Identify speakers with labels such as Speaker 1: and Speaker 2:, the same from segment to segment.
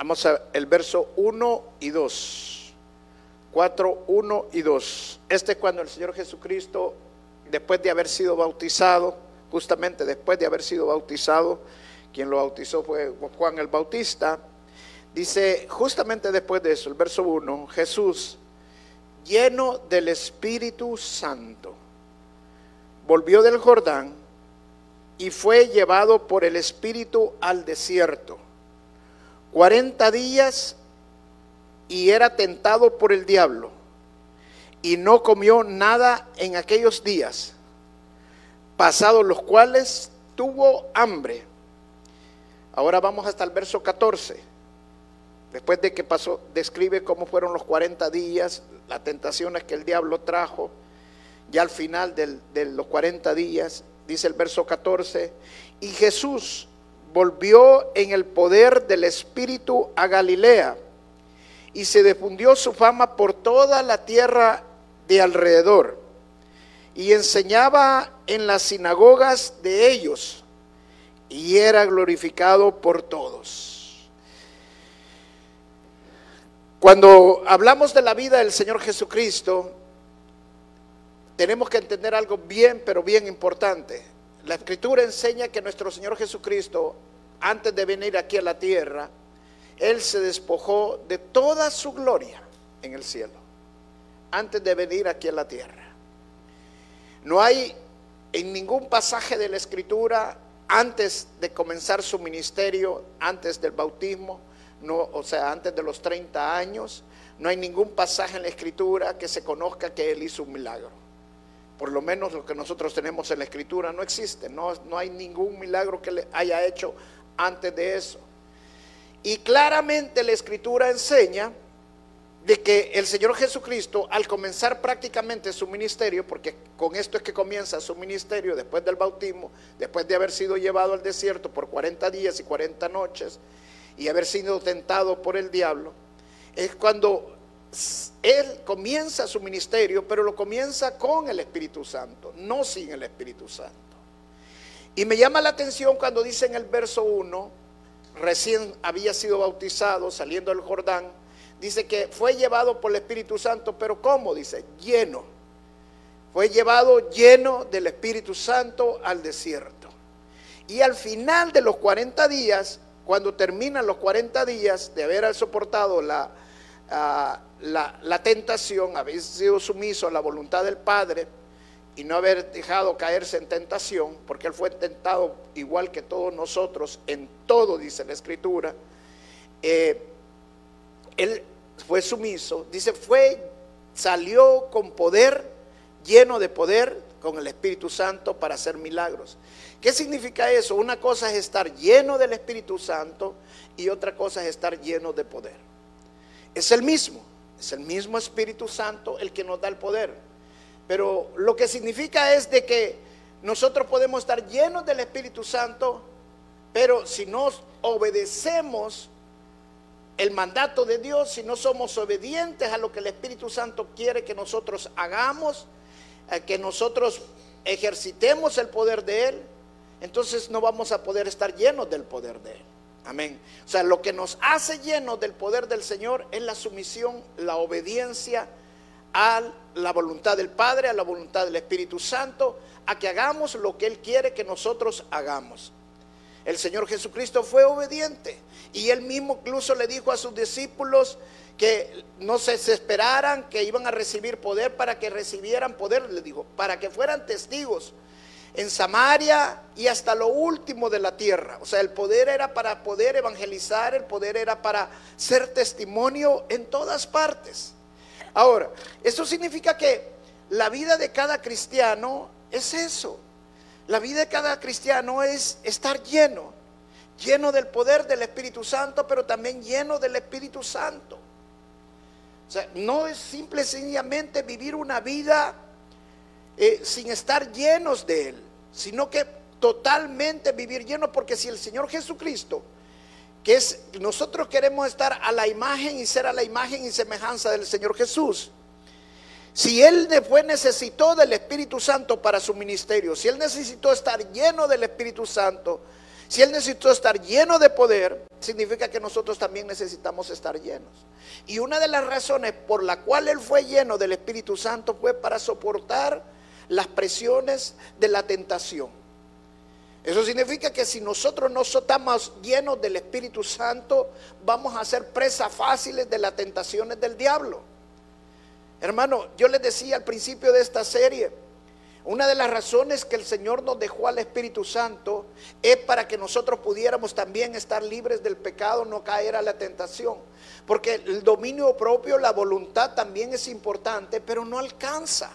Speaker 1: Vamos a el verso 1 y 2. 4, 1 y 2. Este es cuando el Señor Jesucristo, después de haber sido bautizado, justamente después de haber sido bautizado, quien lo bautizó fue Juan el Bautista, dice justamente después de eso, el verso 1, Jesús, lleno del Espíritu Santo, volvió del Jordán y fue llevado por el Espíritu al desierto 40 días y era tentado por el diablo y no comió nada en aquellos días, pasados los cuales tuvo hambre. Ahora vamos hasta el verso 14. Después de que pasó, describe cómo fueron los 40 días, las tentaciones que el diablo trajo. Ya al final de los 40 días, dice el verso 14, y Jesús volvió en el poder del Espíritu a Galilea y se difundió su fama por toda la tierra de alrededor y enseñaba en las sinagogas de ellos y era glorificado por todos. Cuando hablamos de la vida del Señor Jesucristo, tenemos que entender algo bien, pero bien importante. La escritura enseña que nuestro Señor Jesucristo, antes de venir aquí a la tierra, Él se despojó de toda su gloria en el cielo, antes de venir aquí a la tierra. No hay en ningún pasaje de la escritura, antes de comenzar su ministerio, antes del bautismo, no, o sea, antes de los 30 años, no hay ningún pasaje en la escritura que se conozca que Él hizo un milagro por lo menos lo que nosotros tenemos en la escritura, no existe, no, no hay ningún milagro que le haya hecho antes de eso. Y claramente la escritura enseña de que el Señor Jesucristo, al comenzar prácticamente su ministerio, porque con esto es que comienza su ministerio después del bautismo, después de haber sido llevado al desierto por 40 días y 40 noches y haber sido tentado por el diablo, es cuando él comienza su ministerio, pero lo comienza con el Espíritu Santo, no sin el Espíritu Santo. Y me llama la atención cuando dice en el verso 1, recién había sido bautizado saliendo del Jordán, dice que fue llevado por el Espíritu Santo, pero ¿cómo? Dice, lleno. Fue llevado lleno del Espíritu Santo al desierto. Y al final de los 40 días, cuando terminan los 40 días de haber soportado la, la, tentación, haber sido sumiso a la voluntad del Padre y no haber dejado caerse en tentación, porque Él fue tentado igual que todos nosotros, en todo, dice la Escritura, eh, Él fue sumiso, dice, fue, salió con poder, lleno de poder, con el Espíritu Santo para hacer milagros. ¿Qué significa eso? Una cosa es estar lleno del Espíritu Santo y otra cosa es estar lleno de poder. Es el mismo, es el mismo Espíritu Santo el que nos da el poder. Pero lo que significa es de que nosotros podemos estar llenos del Espíritu Santo, pero si no obedecemos el mandato de Dios, si no somos obedientes a lo que el Espíritu Santo quiere que nosotros hagamos, que nosotros ejercitemos el poder de Él, entonces no vamos a poder estar llenos del poder de Él. Amén. O sea, lo que nos hace llenos del poder del Señor es la sumisión, la obediencia a la voluntad del Padre, a la voluntad del Espíritu Santo, a que hagamos lo que Él quiere que nosotros hagamos. El Señor Jesucristo fue obediente y Él mismo incluso le dijo a sus discípulos que no se esperaran que iban a recibir poder para que recibieran poder, le dijo, para que fueran testigos en Samaria y hasta lo último de la tierra. O sea, el poder era para poder evangelizar, el poder era para ser testimonio en todas partes. Ahora, eso significa que la vida de cada cristiano es eso. La vida de cada cristiano es estar lleno, lleno del poder del Espíritu Santo, pero también lleno del Espíritu Santo. O sea, no es simple sencillamente vivir una vida eh, sin estar llenos de Él, sino que totalmente vivir lleno, porque si el Señor Jesucristo, que es, nosotros queremos estar a la imagen y ser a la imagen y semejanza del Señor Jesús, si Él después necesitó del Espíritu Santo para su ministerio, si Él necesitó estar lleno del Espíritu Santo, si Él necesitó estar lleno de poder, significa que nosotros también necesitamos estar llenos. Y una de las razones por la cual Él fue lleno del Espíritu Santo fue para soportar las presiones de la tentación. Eso significa que si nosotros no estamos llenos del Espíritu Santo, vamos a ser presas fáciles de las tentaciones del diablo. Hermano, yo les decía al principio de esta serie, una de las razones que el Señor nos dejó al Espíritu Santo es para que nosotros pudiéramos también estar libres del pecado, no caer a la tentación. Porque el dominio propio, la voluntad también es importante, pero no alcanza.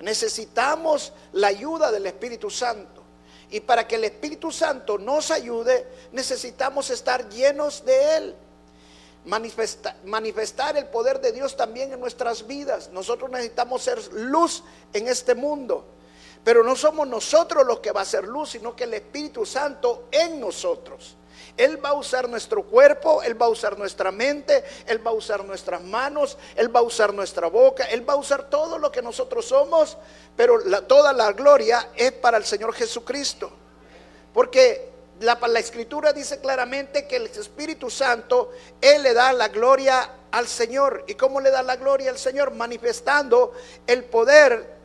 Speaker 1: Necesitamos la ayuda del Espíritu Santo. Y para que el Espíritu Santo nos ayude, necesitamos estar llenos de Él manifestar, el poder de Dios también en nuestras vidas. Nosotros necesitamos ser luz en este mundo. Pero no somos nosotros los que va a ser luz, sino que el Espíritu Santo en nosotros. Él va a usar nuestro cuerpo, Él va a usar nuestra mente, Él va a usar nuestras manos, Él va a usar nuestra boca, Él va a usar todo lo que nosotros somos, pero toda la gloria es para el Señor Jesucristo. Porque la, escritura dice claramente que el Espíritu Santo, Él le da la gloria al Señor. ¿Y cómo le da la gloria al Señor? Manifestando el poder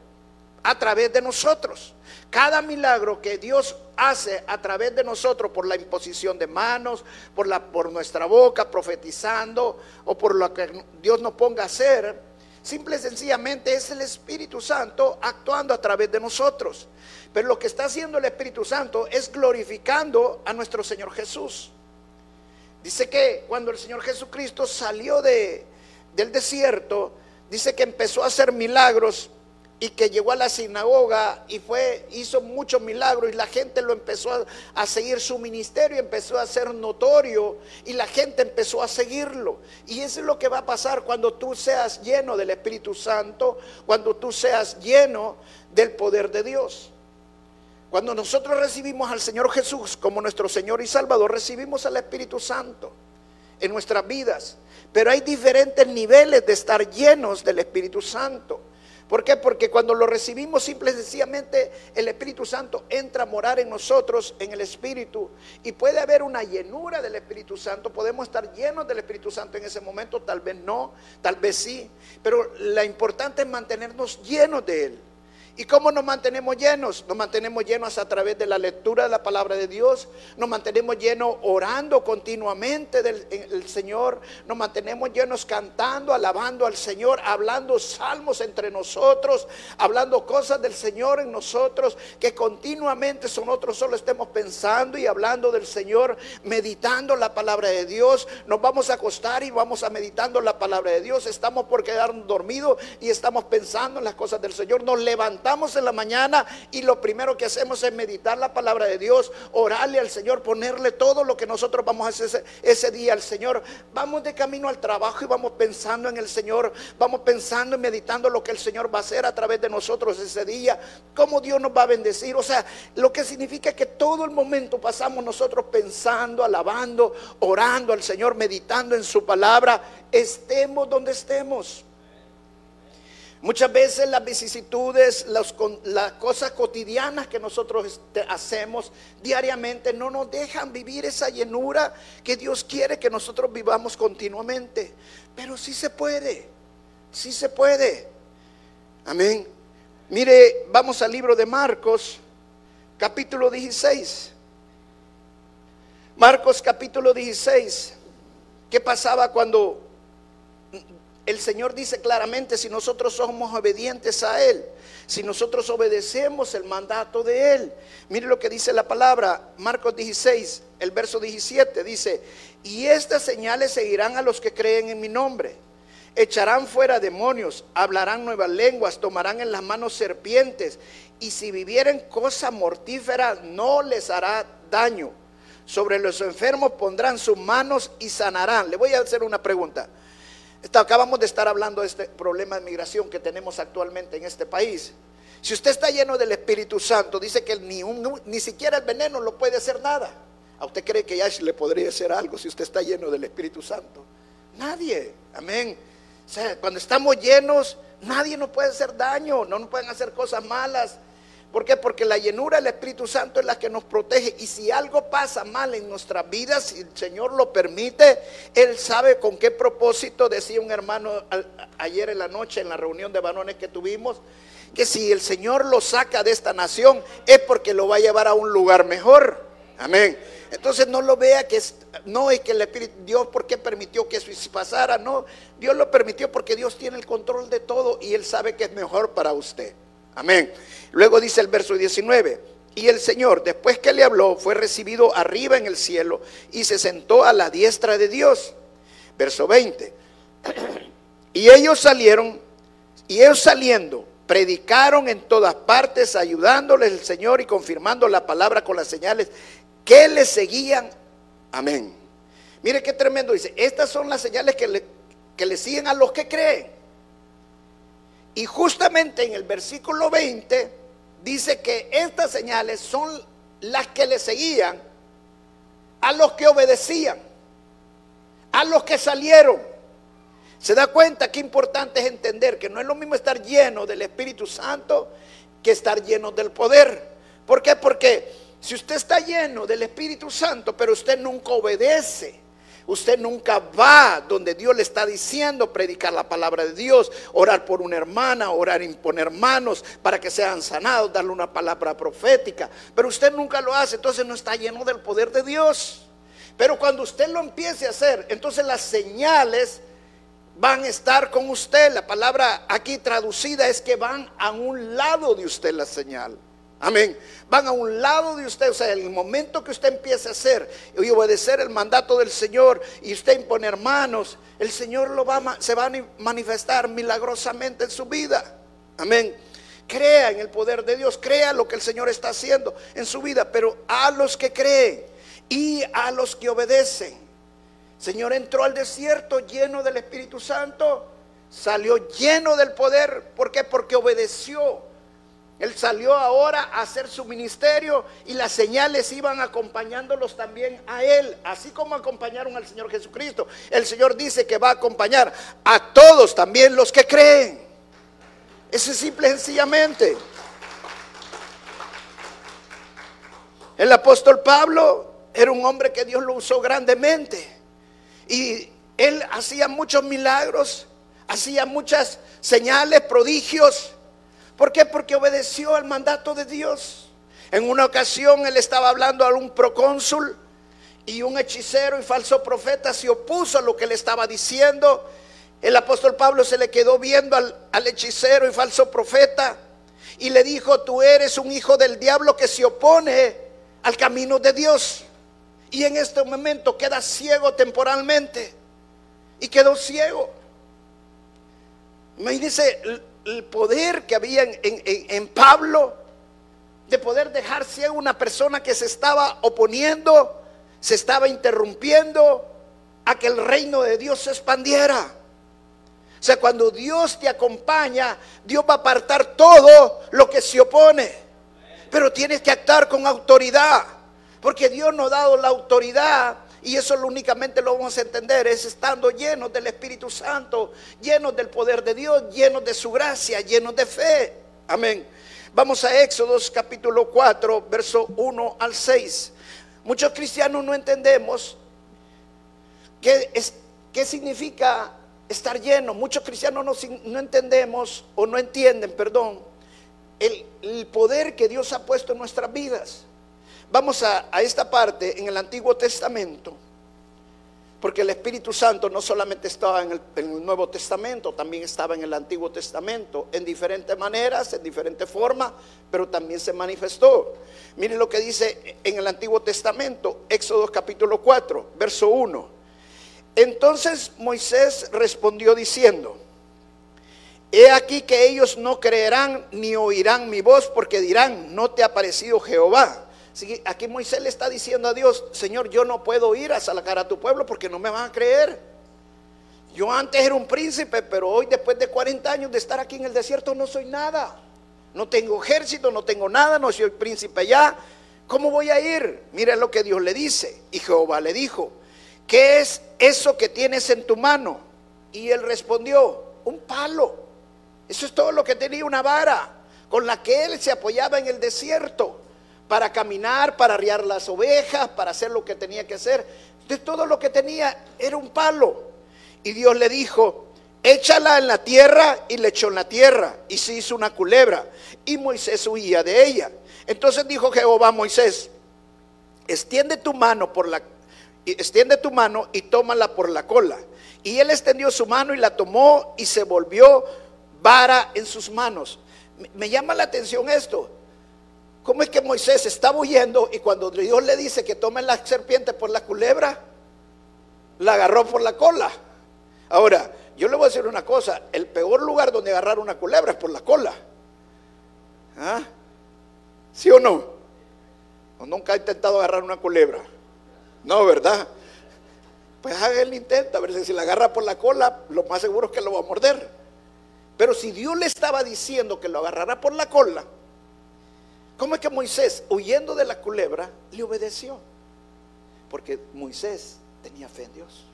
Speaker 1: a través de nosotros. Cada milagro que Dios hace a través de nosotros por la imposición de manos, por, la, por nuestra boca profetizando o por lo que Dios nos ponga a hacer, simple y sencillamente es el Espíritu Santo actuando a través de nosotros. Pero lo que está haciendo el Espíritu Santo es glorificando a nuestro Señor Jesús. Dice que cuando el Señor Jesucristo salió de, del desierto, dice que empezó a hacer milagros y que llegó a la sinagoga y fue hizo muchos milagros y la gente lo empezó a, a, seguir su ministerio empezó a ser notorio y la gente empezó a seguirlo y eso es lo que va a pasar cuando tú seas lleno del Espíritu Santo cuando tú seas lleno del poder de Dios cuando nosotros recibimos al Señor Jesús como nuestro Señor y Salvador, recibimos al Espíritu Santo en nuestras vidas. Pero hay diferentes niveles de estar llenos del Espíritu Santo. ¿Por qué? Porque cuando lo recibimos simple y sencillamente el Espíritu Santo entra a morar en nosotros, en el Espíritu, y puede haber una llenura del Espíritu Santo, podemos estar llenos del Espíritu Santo en ese momento, tal vez no, tal vez sí, pero lo importante es mantenernos llenos de Él. ¿Y cómo nos mantenemos llenos? Nos mantenemos llenos a través de la lectura de la palabra de Dios, nos mantenemos llenos orando continuamente del Señor, nos mantenemos llenos cantando, alabando al Señor, hablando salmos entre nosotros, hablando cosas del Señor en nosotros, que continuamente nosotros solo estemos pensando y hablando del Señor, meditando la palabra de Dios. Nos vamos a acostar y vamos a meditando la palabra de Dios, estamos por quedarnos dormidos y estamos pensando en las cosas del Señor, nos levantamos Estamos en la mañana y lo primero que hacemos es meditar la palabra de Dios, orarle al Señor, ponerle todo lo que nosotros vamos a hacer ese, día al Señor. Vamos de camino al trabajo y vamos pensando en el Señor, vamos pensando y meditando lo que el Señor va a hacer a través de nosotros ese día, cómo Dios nos va a bendecir. O sea, lo que significa que todo el momento pasamos nosotros pensando, alabando, orando al Señor, meditando en su palabra, estemos donde estemos. Muchas veces las vicisitudes, las, cosas cotidianas que nosotros este, hacemos diariamente no nos dejan vivir esa llenura que Dios quiere que nosotros vivamos continuamente. Pero sí se puede, sí se puede. Amén. Mire, vamos al libro de Marcos, capítulo 16. Marcos capítulo 16. ¿Qué pasaba cuando el Señor dice claramente si nosotros somos obedientes a Él, si nosotros obedecemos el mandato de Él. Mire lo que dice la palabra, Marcos 16, el verso 17, dice, y estas señales seguirán a los que creen en mi nombre. Echarán fuera demonios, hablarán nuevas lenguas, tomarán en las manos serpientes, y si vivieren cosa mortífera no les hará daño. Sobre los enfermos pondrán sus manos y sanarán. Le voy a hacer una pregunta. Acabamos de estar hablando de este problema de migración que tenemos actualmente en este país. Si usted está lleno del Espíritu Santo, dice que ni, ni siquiera el veneno lo puede hacer nada. ¿A usted cree que ya le podría hacer algo si usted está lleno del Espíritu Santo? Nadie. Amén. O sea, cuando estamos llenos, nadie nos puede hacer daño, no nos pueden hacer cosas malas. ¿Por qué? Porque la llenura del Espíritu Santo es la que nos protege. Y si algo pasa mal en nuestras vidas, si el Señor lo permite, Él sabe con qué propósito, decía un hermano ayer en la noche en la reunión de varones que tuvimos, que si el Señor lo saca de esta nación es porque lo va a llevar a un lugar mejor. Amén. Entonces no lo vea que no es que el Espíritu, Dios por qué permitió que eso pasara, no, Dios lo permitió porque Dios tiene el control de todo y Él sabe que es mejor para usted. Amén. Luego dice el verso 19, y el Señor, después que le habló, fue recibido arriba en el cielo y se sentó a la diestra de Dios. Verso 20. Y ellos salieron, y ellos saliendo, predicaron en todas partes, ayudándoles el Señor y confirmando la palabra con las señales que le seguían. Amén. Mire qué tremendo dice. Estas son las señales que le, que le siguen a los que creen. Y justamente en el versículo 20 dice que estas señales son las que le seguían a los que obedecían, a los que salieron. Se da cuenta que importante es entender que no es lo mismo estar lleno del Espíritu Santo que estar lleno del poder. ¿Por qué? Porque si usted está lleno del Espíritu Santo, pero usted nunca obedece, usted nunca va donde Dios le está diciendo predicar la palabra de Dios, orar por una hermana, orar imponer manos para que sean sanados, darle una palabra profética, pero usted nunca lo hace, entonces no está lleno del poder de Dios. Pero cuando usted lo empiece a hacer, entonces las señales van a estar con usted. La palabra aquí traducida es que van a un lado de usted la señal. Amén. Van a un lado de usted. O sea, el momento que usted empiece a hacer y obedecer el mandato del Señor y usted imponer manos, el Señor lo va, se va a manifestar milagrosamente en su vida. Amén. Crea en el poder de Dios, crea lo que el Señor está haciendo en su vida, pero a los que creen y a los que obedecen. Señor entró al desierto lleno del Espíritu Santo, salió lleno del poder. ¿Por qué? Porque obedeció él salió ahora a hacer su ministerio y las señales iban acompañándolos también a él, así como acompañaron al Señor Jesucristo. El Señor dice que va a acompañar a todos, también los que creen. Eso es simple y sencillamente. El apóstol Pablo era un hombre que Dios lo usó grandemente y él hacía muchos milagros, hacía muchas señales, prodigios. ¿Por qué? Porque obedeció al mandato de Dios. En una ocasión él estaba hablando a un procónsul y un hechicero y falso profeta se opuso a lo que le estaba diciendo. El apóstol Pablo se le quedó viendo al, al hechicero y falso profeta y le dijo, tú eres un hijo del diablo que se opone al camino de Dios. Y en este momento queda ciego temporalmente. Y quedó ciego. Imagínense el poder que había en, Pablo de poder dejar ciego una persona que se estaba oponiendo, se estaba interrumpiendo a que el reino de Dios se expandiera. O sea, cuando Dios te acompaña, Dios va a apartar todo lo que se opone. Pero tienes que actuar con autoridad, porque Dios nos ha dado la autoridad y eso únicamente lo vamos a entender, es estando llenos del Espíritu Santo, llenos del poder de Dios, llenos de su gracia, llenos de fe. Amén. Vamos a Éxodos capítulo 4, verso 1 al 6. Muchos cristianos no entendemos qué, es, qué significa estar lleno. Muchos cristianos no, entendemos o no entienden, perdón, el, el, poder que Dios ha puesto en nuestras vidas. Vamos a, esta parte en el Antiguo Testamento, porque el Espíritu Santo no solamente estaba en el, Nuevo Testamento, también estaba en el Antiguo Testamento, en diferentes maneras, en diferentes formas, pero también se manifestó. Miren lo que dice en el Antiguo Testamento, Éxodo capítulo 4, verso 1. Entonces Moisés respondió diciendo, He aquí que ellos no creerán ni oirán mi voz porque dirán, no te ha parecido Jehová aquí Moisés le está diciendo a Dios, Señor, yo no puedo ir a sacar a tu pueblo porque no me van a creer. Yo antes era un príncipe, pero hoy después de 40 años de estar aquí en el desierto no soy nada. No tengo ejército, no tengo nada, no soy príncipe ya. ¿Cómo voy a ir? Mira lo que Dios le dice. Y Jehová le dijo, ¿qué es eso que tienes en tu mano? Y él respondió, un palo. Eso es todo lo que tenía, una vara con la que él se apoyaba en el desierto para caminar, para arriar las ovejas, para hacer lo que tenía que hacer. De todo lo que tenía era un palo. Y Dios le dijo, échala en la tierra y le echó en la tierra y se hizo una culebra y Moisés huía de ella. Entonces dijo Jehová a Moisés, extiende tu mano por la extiende tu mano y tómala por la cola. Y él extendió su mano y la tomó y se volvió vara en sus manos. Me llama la atención esto. ¿Cómo es que Moisés estaba huyendo y cuando Dios le dice que tome la serpiente por la culebra, la agarró por la cola? Ahora, yo le voy a decir una cosa, el peor lugar donde agarrar una culebra es por la cola. ¿Ah? ¿Sí o no? ¿O nunca ha intentado agarrar una culebra? No, ¿verdad? Pues haga el intento, a ver si la agarra por la cola, lo más seguro es que lo va a morder. Pero si Dios le estaba diciendo que lo agarrará por la cola, ¿cómo es que Moisés, huyendo de la culebra, le obedeció? Porque Moisés tenía fe en Dios.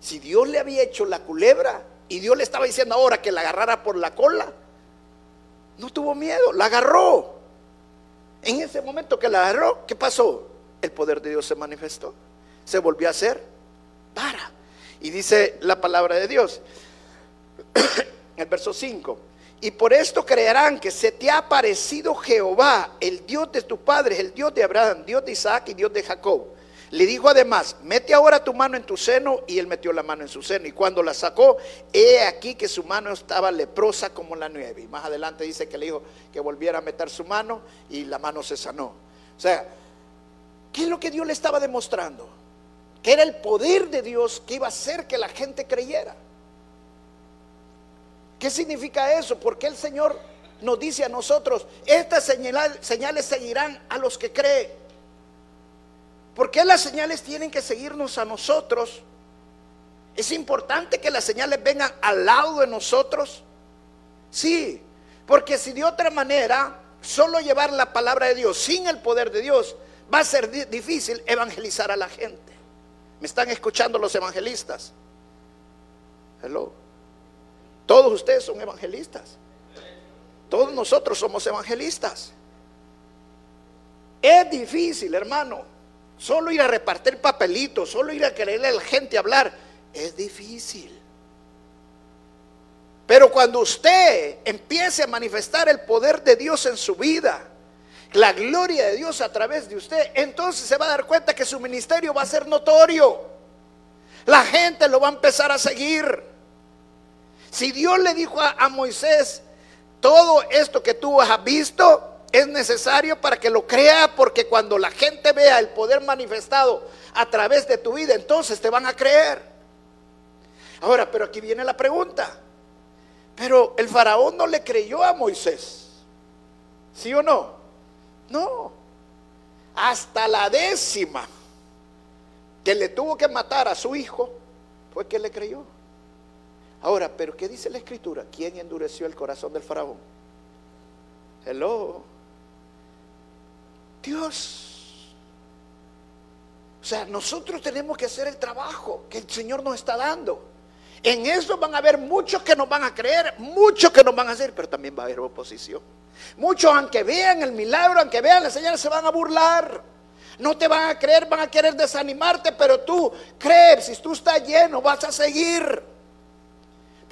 Speaker 1: Si Dios le había hecho la culebra y Dios le estaba diciendo ahora que la agarrara por la cola, no tuvo miedo, la agarró. En ese momento que la agarró, ¿qué pasó? El poder de Dios se manifestó. Se volvió a hacer para. Y dice la palabra de Dios, el verso 5. Y por esto creerán que se te ha aparecido Jehová, el Dios de tus padres, el Dios de Abraham, Dios de Isaac y Dios de Jacob. Le dijo además, mete ahora tu mano en tu seno, y él metió la mano en su seno. Y cuando la sacó, he aquí que su mano estaba leprosa como la nieve. Y más adelante dice que le dijo que volviera a meter su mano y la mano se sanó. O sea, ¿qué es lo que Dios le estaba demostrando? Que era el poder de Dios que iba a hacer que la gente creyera. ¿Qué significa eso? Porque el Señor nos dice a nosotros, estas señales seguirán a los que creen. ¿Por qué las señales tienen que seguirnos a nosotros? ¿Es importante que las señales vengan al lado de nosotros? Sí, porque si de otra manera solo llevar la palabra de Dios sin el poder de Dios va a ser difícil evangelizar a la gente. ¿Me están escuchando los evangelistas? Hello. Todos ustedes son evangelistas. Todos nosotros somos evangelistas. Es difícil, hermano. Solo ir a repartir papelitos, solo ir a quererle a la gente hablar, es difícil. Pero cuando usted empiece a manifestar el poder de Dios en su vida, la gloria de Dios a través de usted, entonces se va a dar cuenta que su ministerio va a ser notorio. La gente lo va a empezar a seguir. Si Dios le dijo a, Moisés, todo esto que tú has visto, es necesario para que lo crea, porque cuando la gente vea el poder manifestado a través de tu vida, entonces te van a creer. Ahora, pero aquí viene la pregunta. Pero el faraón no le creyó a Moisés. ¿Sí o no? No. Hasta la décima que le tuvo que matar a su hijo fue que le creyó. Ahora, pero ¿qué dice la escritura? ¿Quién endureció el corazón del faraón? Hello. Dios. O sea, nosotros tenemos que hacer el trabajo que el Señor nos está dando. En eso van a haber muchos que nos van a creer, muchos que nos van a hacer, pero también va a haber oposición. Muchos, aunque vean el milagro, aunque vean la señal, se van a burlar. No te van a creer, van a querer desanimarte, pero tú crees, si tú estás lleno, vas a seguir.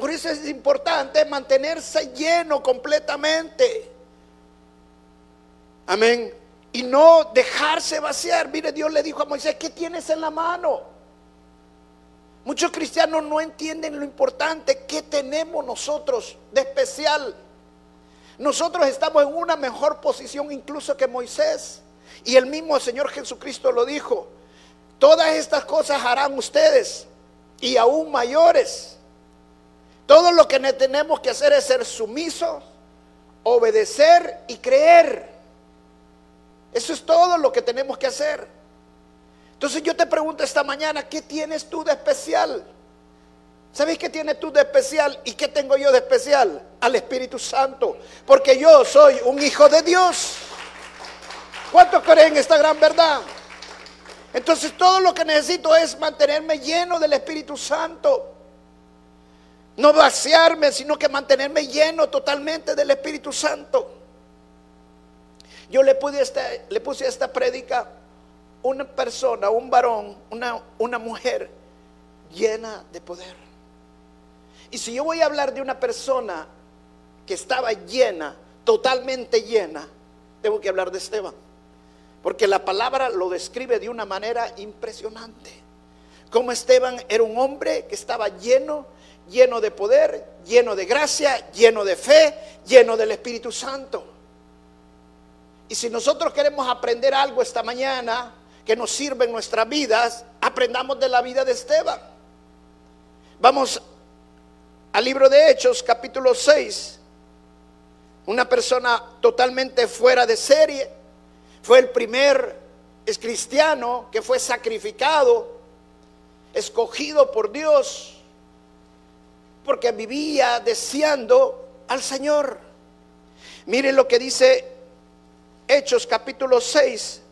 Speaker 1: Por eso es importante mantenerse lleno completamente. Amén y no dejarse vaciar. Mire, Dios le dijo a Moisés, ¿qué tienes en la mano? Muchos cristianos no entienden lo importante que tenemos nosotros de especial. Nosotros estamos en una mejor posición incluso que Moisés. Y el mismo Señor Jesucristo lo dijo. Todas estas cosas harán ustedes y aún mayores. Todo lo que tenemos que hacer es ser sumisos, obedecer y creer. Eso es todo lo que tenemos que hacer. Entonces yo te pregunto esta mañana, ¿qué tienes tú de especial? ¿Sabéis qué tienes tú de especial y qué tengo yo de especial? Al Espíritu Santo. Porque yo soy un hijo de Dios. ¿Cuántos creen esta gran verdad? Entonces todo lo que necesito es mantenerme lleno del Espíritu Santo. No vaciarme, sino que mantenerme lleno totalmente del Espíritu Santo. Yo le, pude este, le puse a esta prédica una persona, un varón, una, una mujer llena de poder. Y si yo voy a hablar de una persona que estaba llena, totalmente llena, tengo que hablar de Esteban. Porque la palabra lo describe de una manera impresionante. Como Esteban era un hombre que estaba lleno, lleno de poder, lleno de gracia, lleno de fe, lleno del Espíritu Santo. Y si nosotros queremos aprender algo esta mañana que nos sirva en nuestras vidas, aprendamos de la vida de Esteban. Vamos al libro de Hechos, capítulo 6. Una persona totalmente fuera de serie. Fue el primer cristiano que fue sacrificado, escogido por Dios, porque vivía deseando al Señor. Miren lo que dice Hechos capítulo 6,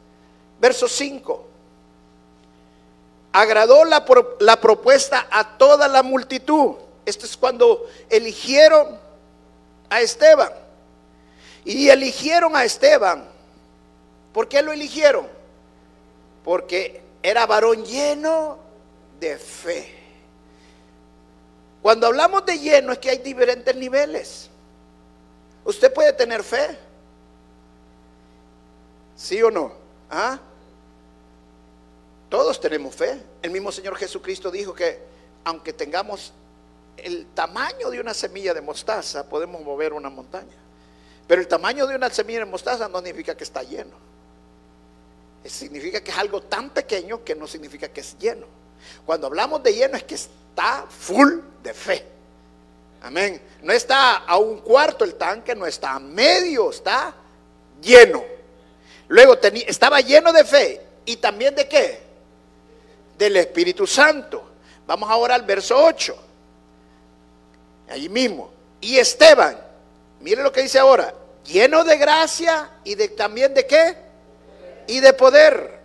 Speaker 1: verso 5. Agradó la, propuesta a toda la multitud. Esto es cuando eligieron a Esteban. Y eligieron a Esteban. ¿Por qué lo eligieron? Porque era varón lleno de fe. Cuando hablamos de lleno es que hay diferentes niveles. Usted puede tener fe ¿Sí o no? ¿Ah? Todos tenemos fe. El mismo Señor Jesucristo dijo que aunque tengamos el tamaño de una semilla de mostaza, podemos mover una montaña. Pero el tamaño de una semilla de mostaza no significa que está lleno. Significa que es algo tan pequeño que no significa que es lleno. Cuando hablamos de lleno es que está full de fe. Amén. No está a un cuarto el tanque, no está a medio, está lleno. Luego tenía, estaba lleno de fe y también de qué? Del Espíritu Santo. Vamos ahora al verso 8. Allí mismo. Y Esteban, mire lo que dice ahora, lleno de gracia y de también de qué? Y de poder.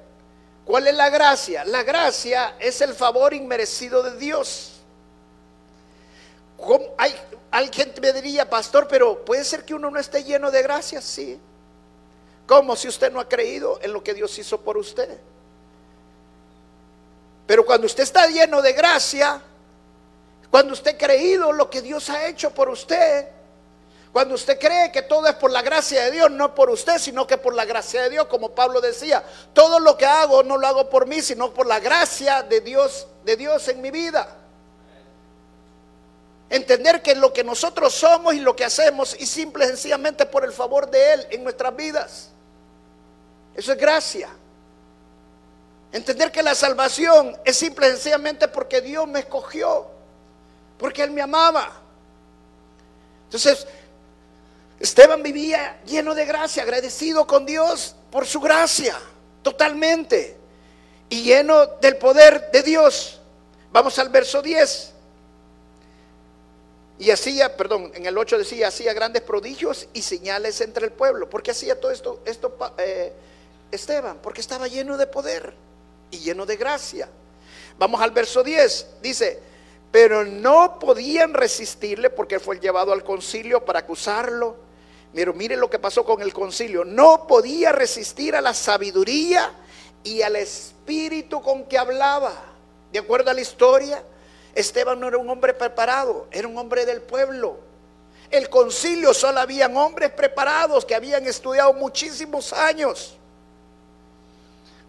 Speaker 1: ¿Cuál es la gracia? La gracia es el favor inmerecido de Dios. Hay, alguien me diría, pastor, pero puede ser que uno no esté lleno de gracia, sí. ¿Cómo si usted no ha creído en lo que Dios hizo por usted? Pero cuando usted está lleno de gracia, cuando usted ha creído lo que Dios ha hecho por usted, cuando usted cree que todo es por la gracia de Dios, no por usted, sino que por la gracia de Dios, como Pablo decía, todo lo que hago no lo hago por mí, sino por la gracia de Dios, de Dios en mi vida. Entender que lo que nosotros somos y lo que hacemos y simple y sencillamente por el favor de Él en nuestras vidas. Eso es gracia. Entender que la salvación es simple y sencillamente porque Dios me escogió, porque Él me amaba. Entonces, Esteban vivía lleno de gracia, agradecido con Dios por su gracia, totalmente, y lleno del poder de Dios. Vamos al verso 10. Y hacía, perdón, en el 8 decía, hacía grandes prodigios y señales entre el pueblo. porque hacía todo esto? Esto eh, Esteban, porque estaba lleno de poder y lleno de gracia. Vamos al verso 10, dice, pero no podían resistirle porque fue llevado al concilio para acusarlo. Pero mire lo que pasó con el concilio, no podía resistir a la sabiduría y al espíritu con que hablaba. De acuerdo a la historia, Esteban no era un hombre preparado, era un hombre del pueblo. El concilio solo habían hombres preparados que habían estudiado muchísimos años.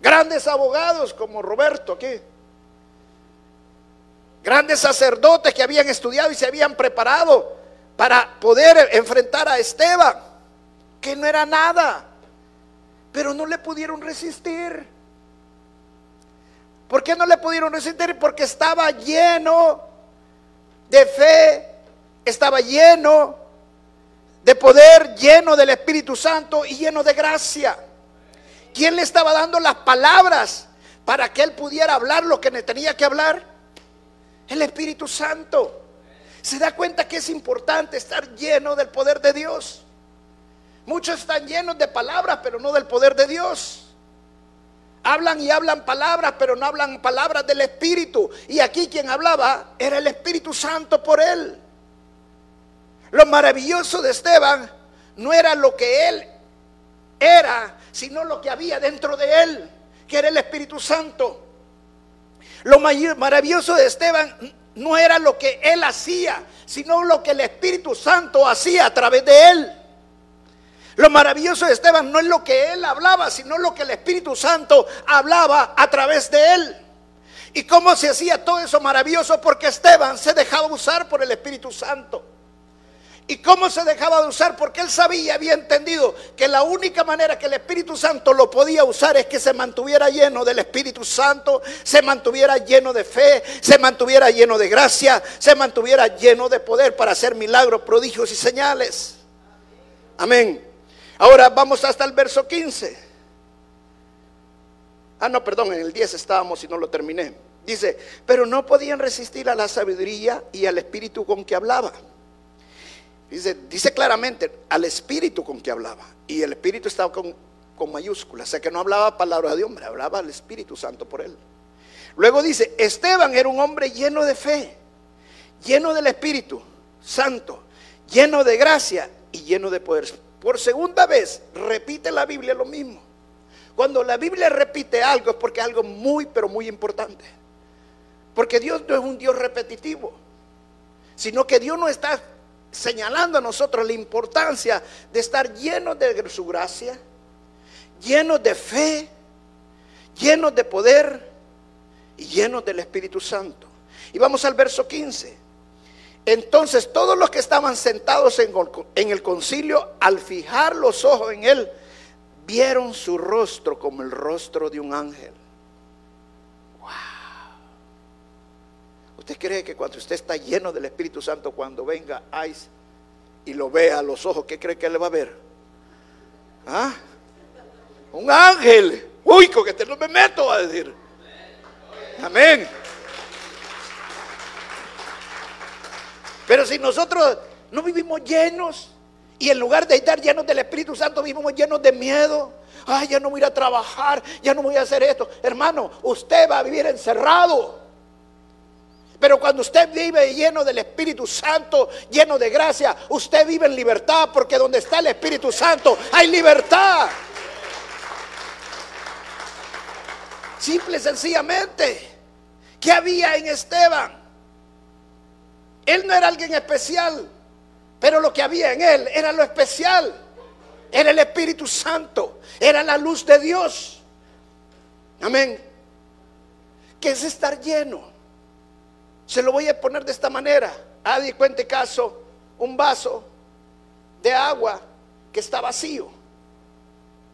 Speaker 1: Grandes abogados como Roberto aquí. Grandes sacerdotes que habían estudiado y se habían preparado para poder enfrentar a Esteban, que no era nada, pero no le pudieron resistir. ¿Por qué no le pudieron resistir? Porque estaba lleno de fe, estaba lleno de poder, lleno del Espíritu Santo y lleno de gracia. ¿Quién le estaba dando las palabras para que él pudiera hablar lo que tenía que hablar? El Espíritu Santo. Se da cuenta que es importante estar lleno del poder de Dios. Muchos están llenos de palabras, pero no del poder de Dios. Hablan y hablan palabras, pero no hablan palabras del Espíritu. Y aquí quien hablaba era el Espíritu Santo por él. Lo maravilloso de Esteban no era lo que él era, sino lo que había dentro de él, que era el Espíritu Santo. Lo maravilloso de Esteban no era lo que él hacía, sino lo que el Espíritu Santo hacía a través de él. Lo maravilloso de Esteban no es lo que él hablaba, sino lo que el Espíritu Santo hablaba a través de él. ¿Y cómo se hacía todo eso maravilloso? Porque Esteban se dejaba usar por el Espíritu Santo. ¿Y cómo se dejaba de usar? Porque él sabía, había entendido que la única manera que el Espíritu Santo lo podía usar es que se mantuviera lleno del Espíritu Santo, se mantuviera lleno de fe, se mantuviera lleno de gracia, se mantuviera lleno de poder para hacer milagros, prodigios y señales. Amén. Ahora vamos hasta el verso 15. Ah, no, perdón, en el 10 estábamos y no lo terminé. Dice, pero no podían resistir a la sabiduría y al espíritu con que hablaba. Dice, claramente al espíritu con que hablaba. Y el espíritu estaba con, con mayúsculas. O sea que no hablaba palabras de hombre, hablaba al Espíritu Santo por él. Luego dice, Esteban era un hombre lleno de fe, lleno del Espíritu Santo, lleno de gracia y lleno de poder. Por segunda vez repite la Biblia lo mismo. Cuando la Biblia repite algo es porque es algo muy, pero muy importante. Porque Dios no es un Dios repetitivo, sino que Dios no está señalando a nosotros la importancia de estar llenos de su gracia, llenos de fe, llenos de poder y llenos del Espíritu Santo. Y vamos al verso 15. Entonces todos los que estaban sentados en, el concilio, al fijar los ojos en él, vieron su rostro como el rostro de un ángel. ¿Usted cree que cuando usted está lleno del Espíritu Santo, cuando venga Ice y lo vea a los ojos, ¿qué cree que le va a ver? ¿Ah? Un ángel. Uy, con que te no me meto a decir. Amén. Pero si nosotros no vivimos llenos y en lugar de estar llenos del Espíritu Santo vivimos llenos de miedo, ay, ya no voy a ir a trabajar, ya no voy a hacer esto. Hermano, usted va a vivir encerrado. Pero cuando usted vive lleno del Espíritu Santo, lleno de gracia, usted vive en libertad, porque donde está el Espíritu Santo hay libertad. Simple y sencillamente. ¿Qué había en Esteban? Él no era alguien especial, pero lo que había en él era lo especial. Era el Espíritu Santo, era la luz de Dios. Amén. ¿Qué es estar lleno? Se lo voy a poner de esta manera. A de cuente caso, un vaso de agua que está vacío.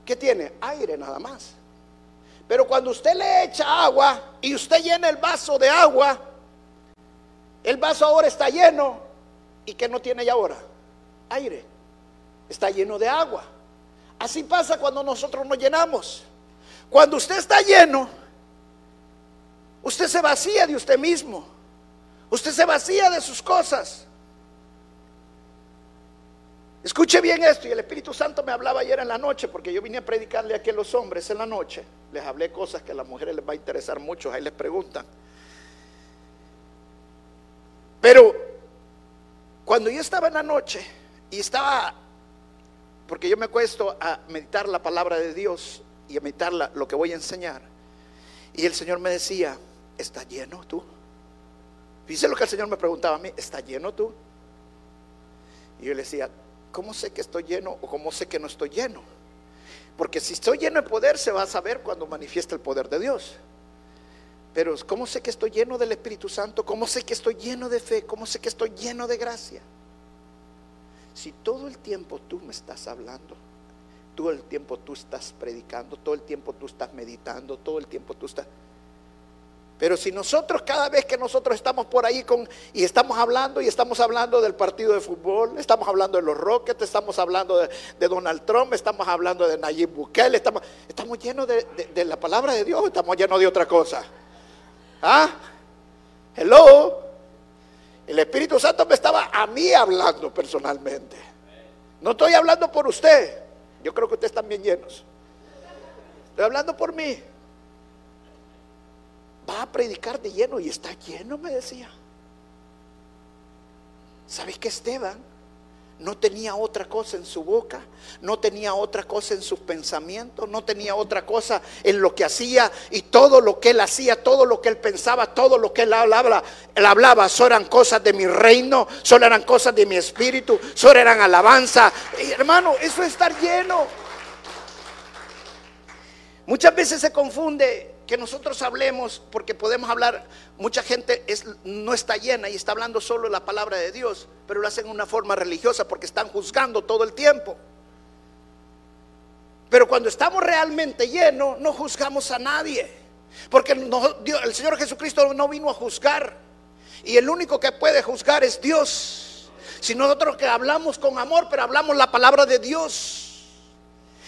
Speaker 1: ¿Qué tiene? Aire nada más. Pero cuando usted le echa agua y usted llena el vaso de agua, el vaso ahora está lleno y que no tiene ya ahora aire. Está lleno de agua. Así pasa cuando nosotros nos llenamos. Cuando usted está lleno, usted se vacía de usted mismo. Usted se vacía de sus cosas. Escuche bien esto, y el Espíritu Santo me hablaba ayer en la noche, porque yo vine a predicarle aquí a los hombres en la noche. Les hablé cosas que a las mujeres les va a interesar mucho, ahí les preguntan. Pero cuando yo estaba en la noche y estaba, porque yo me cuesto a meditar la palabra de Dios y a meditar lo que voy a enseñar, y el Señor me decía, ¿está lleno tú? Dice lo que el Señor me preguntaba a mí, ¿está lleno tú? Y yo le decía, ¿cómo sé que estoy lleno o cómo sé que no estoy lleno? Porque si estoy lleno de poder se va a saber cuando manifiesta el poder de Dios. Pero ¿cómo sé que estoy lleno del Espíritu Santo? ¿Cómo sé que estoy lleno de fe? ¿Cómo sé que estoy lleno de gracia? Si todo el tiempo tú me estás hablando, todo el tiempo tú estás predicando, todo el tiempo tú estás meditando, todo el tiempo tú estás... Pero si nosotros cada vez que nosotros estamos por ahí con y estamos hablando y estamos hablando del partido de fútbol, estamos hablando de los Rockets, estamos hablando de, Donald Trump, estamos hablando de Nayib Bukele, estamos, estamos llenos de, de la palabra de Dios, estamos llenos de otra cosa. ¿Ah? Hello. Espíritu Santo me estaba a mí hablando personalmente. No estoy hablando por usted. Yo creo que ustedes están bien llenos. Estoy hablando por mí. Va a predicar de lleno y está lleno, me decía. ¿Sabes qué, Esteban? No tenía otra cosa en su boca, no tenía otra cosa en sus pensamientos, no tenía otra cosa en lo que hacía y todo lo que él hacía, todo lo que él pensaba, todo lo que él hablaba, él hablaba, solo eran cosas de mi reino, solo eran cosas de mi espíritu, solo eran alabanza. hermano, eso es estar lleno. Muchas veces se confunde que nosotros hablemos, porque podemos hablar, mucha gente no está llena y está hablando solo la palabra de Dios, pero lo hacen de una forma religiosa porque están juzgando todo el tiempo. Pero cuando estamos realmente llenos, no juzgamos a nadie, porque el Señor Jesucristo no vino a juzgar, y el único que puede juzgar es Dios. Si nosotros que hablamos con amor, pero hablamos la palabra de Dios.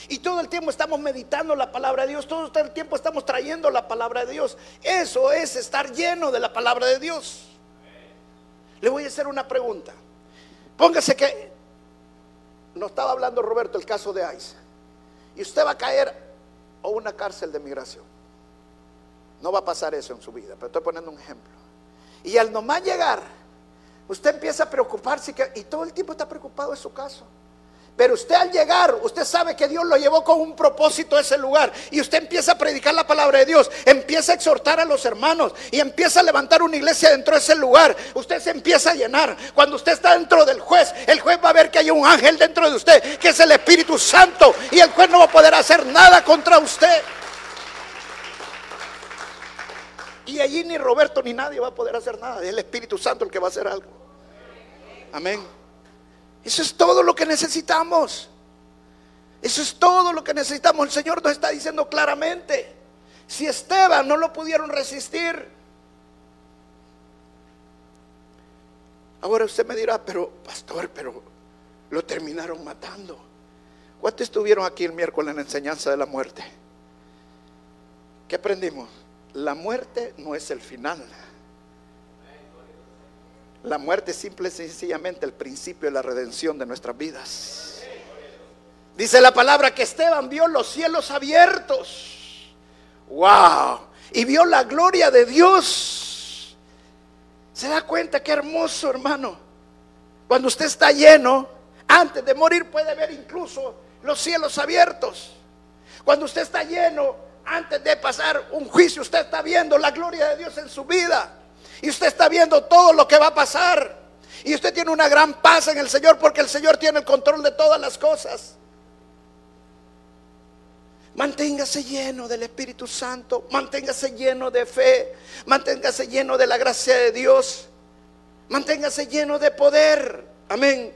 Speaker 1: Y todo el tiempo estamos meditando la palabra de Dios, todo el tiempo estamos trayendo la palabra de Dios. Eso es estar lleno de la palabra de Dios. Le voy a hacer una pregunta. Póngase que nos estaba hablando Roberto el caso de ICE. Y usted va a caer a una cárcel de migración. No va a pasar eso en su vida, pero estoy poniendo un ejemplo. Y al nomás llegar, usted empieza a preocuparse y todo el tiempo está preocupado en su caso. Pero usted al llegar, usted sabe que Dios lo llevó con un propósito a ese lugar. Y usted empieza a predicar la palabra de Dios, empieza a exhortar a los hermanos y empieza a levantar una iglesia dentro de ese lugar. Usted se empieza a llenar. Cuando usted está dentro del juez, el juez va a ver que hay un ángel dentro de usted, que es el Espíritu Santo. Y el juez no va a poder hacer nada contra usted. Y allí ni Roberto ni nadie va a poder hacer nada. Es el Espíritu Santo el que va a hacer algo. Amén. Eso es todo lo que necesitamos. Eso es todo lo que necesitamos. El Señor nos está diciendo claramente. Si Esteban no lo pudieron resistir. Ahora usted me dirá, pero pastor, pero lo terminaron matando. ¿Cuántos estuvieron aquí el miércoles en la enseñanza de la muerte? ¿Qué aprendimos? La muerte no es el final. La muerte es simple y sencillamente el principio de la redención de nuestras vidas. Dice la palabra que Esteban vio los cielos abiertos. ¡Wow! Y vio la gloria de Dios. ¿Se da cuenta qué hermoso, hermano? Cuando usted está lleno, antes de morir puede ver incluso los cielos abiertos. Cuando usted está lleno, antes de pasar un juicio, usted está viendo la gloria de Dios en su vida. Y usted está viendo todo lo que va a pasar. Y usted tiene una gran paz en el Señor porque el Señor tiene el control de todas las cosas. Manténgase lleno del Espíritu Santo, manténgase lleno de fe, manténgase lleno de la gracia de Dios, manténgase lleno de poder. Amén.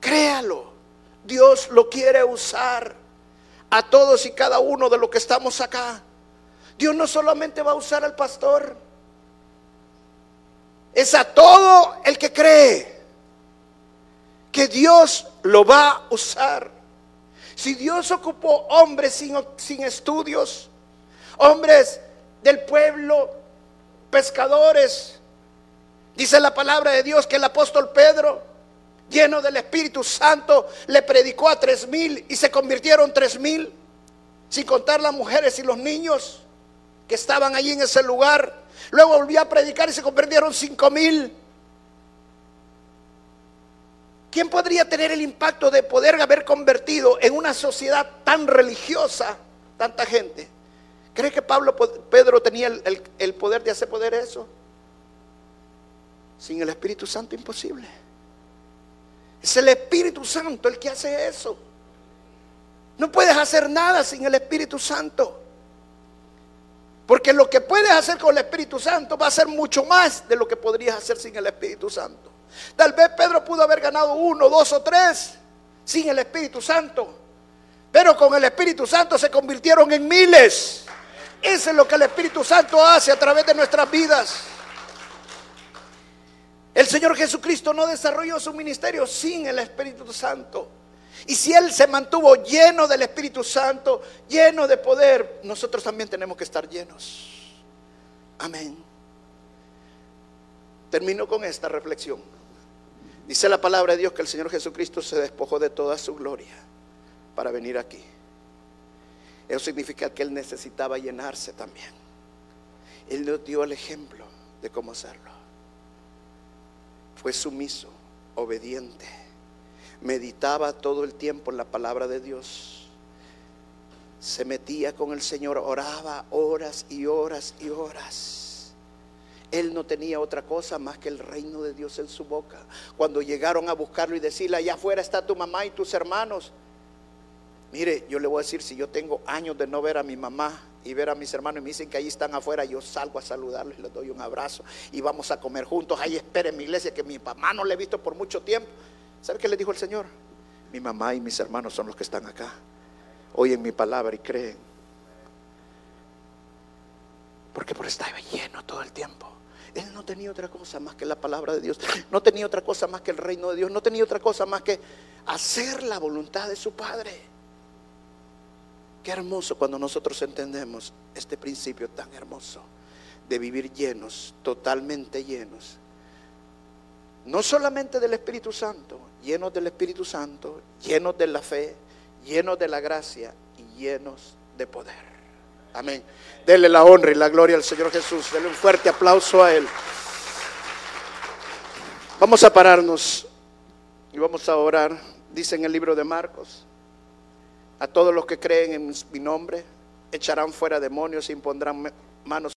Speaker 1: Créalo, Dios lo quiere usar a todos y cada uno de los que estamos acá. Dios no solamente va a usar al pastor, es a todo el que cree que Dios lo va a usar. Si Dios ocupó hombres sin, sin estudios, hombres del pueblo, pescadores, dice la palabra de Dios que el apóstol Pedro, lleno del Espíritu Santo, le predicó a tres mil y se convirtieron tres mil, sin contar las mujeres y los niños que estaban allí en ese lugar. Luego volvió a predicar y se convirtieron cinco mil. ¿Quién podría tener el impacto de poder haber convertido en una sociedad tan religiosa tanta gente? ¿Cree que Pablo, Pedro tenía el, el poder de hacer poder eso? Sin el Espíritu Santo imposible. Es el Espíritu Santo el que hace eso. No puedes hacer nada sin el Espíritu Santo. Porque lo que puedes hacer con el Espíritu Santo va a ser mucho más de lo que podrías hacer sin el Espíritu Santo. Tal vez Pedro pudo haber ganado uno, dos o tres sin el Espíritu Santo. Pero con el Espíritu Santo se convirtieron en miles. Eso es lo que el Espíritu Santo hace a través de nuestras vidas. El Señor Jesucristo no desarrolló su ministerio sin el Espíritu Santo. Y si Él se mantuvo lleno del Espíritu Santo, lleno de poder, nosotros también tenemos que estar llenos. Amén. Termino con esta reflexión. Dice la palabra de Dios que el Señor Jesucristo se despojó de toda su gloria para venir aquí. Eso significa que Él necesitaba llenarse también. Él nos dio el ejemplo de cómo hacerlo. Fue sumiso, obediente. Meditaba todo el tiempo en la palabra de Dios. Se metía con el Señor, oraba horas y horas y horas. Él no tenía otra cosa más que el reino de Dios en su boca. Cuando llegaron a buscarlo y decirle, allá afuera está tu mamá y tus hermanos, Mire, yo le voy a decir, si yo tengo años de no ver a mi mamá y ver a mis hermanos y me dicen que ahí están afuera, yo salgo a saludarlos y les doy un abrazo y vamos a comer juntos. Ahí esperen mi iglesia, que mi mamá no le he visto por mucho tiempo. ¿Sabe qué le dijo el Señor? Mi mamá y mis hermanos son los que están acá. Oyen mi palabra y creen. Porque por estaba lleno todo el tiempo. Él no tenía otra cosa más que la palabra de Dios. No tenía otra cosa más que el reino de Dios. No tenía otra cosa más que hacer la voluntad de su Padre. Qué hermoso cuando nosotros entendemos este principio tan hermoso de vivir llenos, totalmente llenos. No solamente del Espíritu Santo, llenos del Espíritu Santo, llenos de la fe, llenos de la gracia y llenos de poder. Amén. Dele la honra y la gloria al Señor Jesús. Dele un fuerte aplauso a Él. Vamos a pararnos y vamos a orar. Dice en el libro de Marcos. A todos los que creen en mi nombre echarán fuera demonios e impondrán manos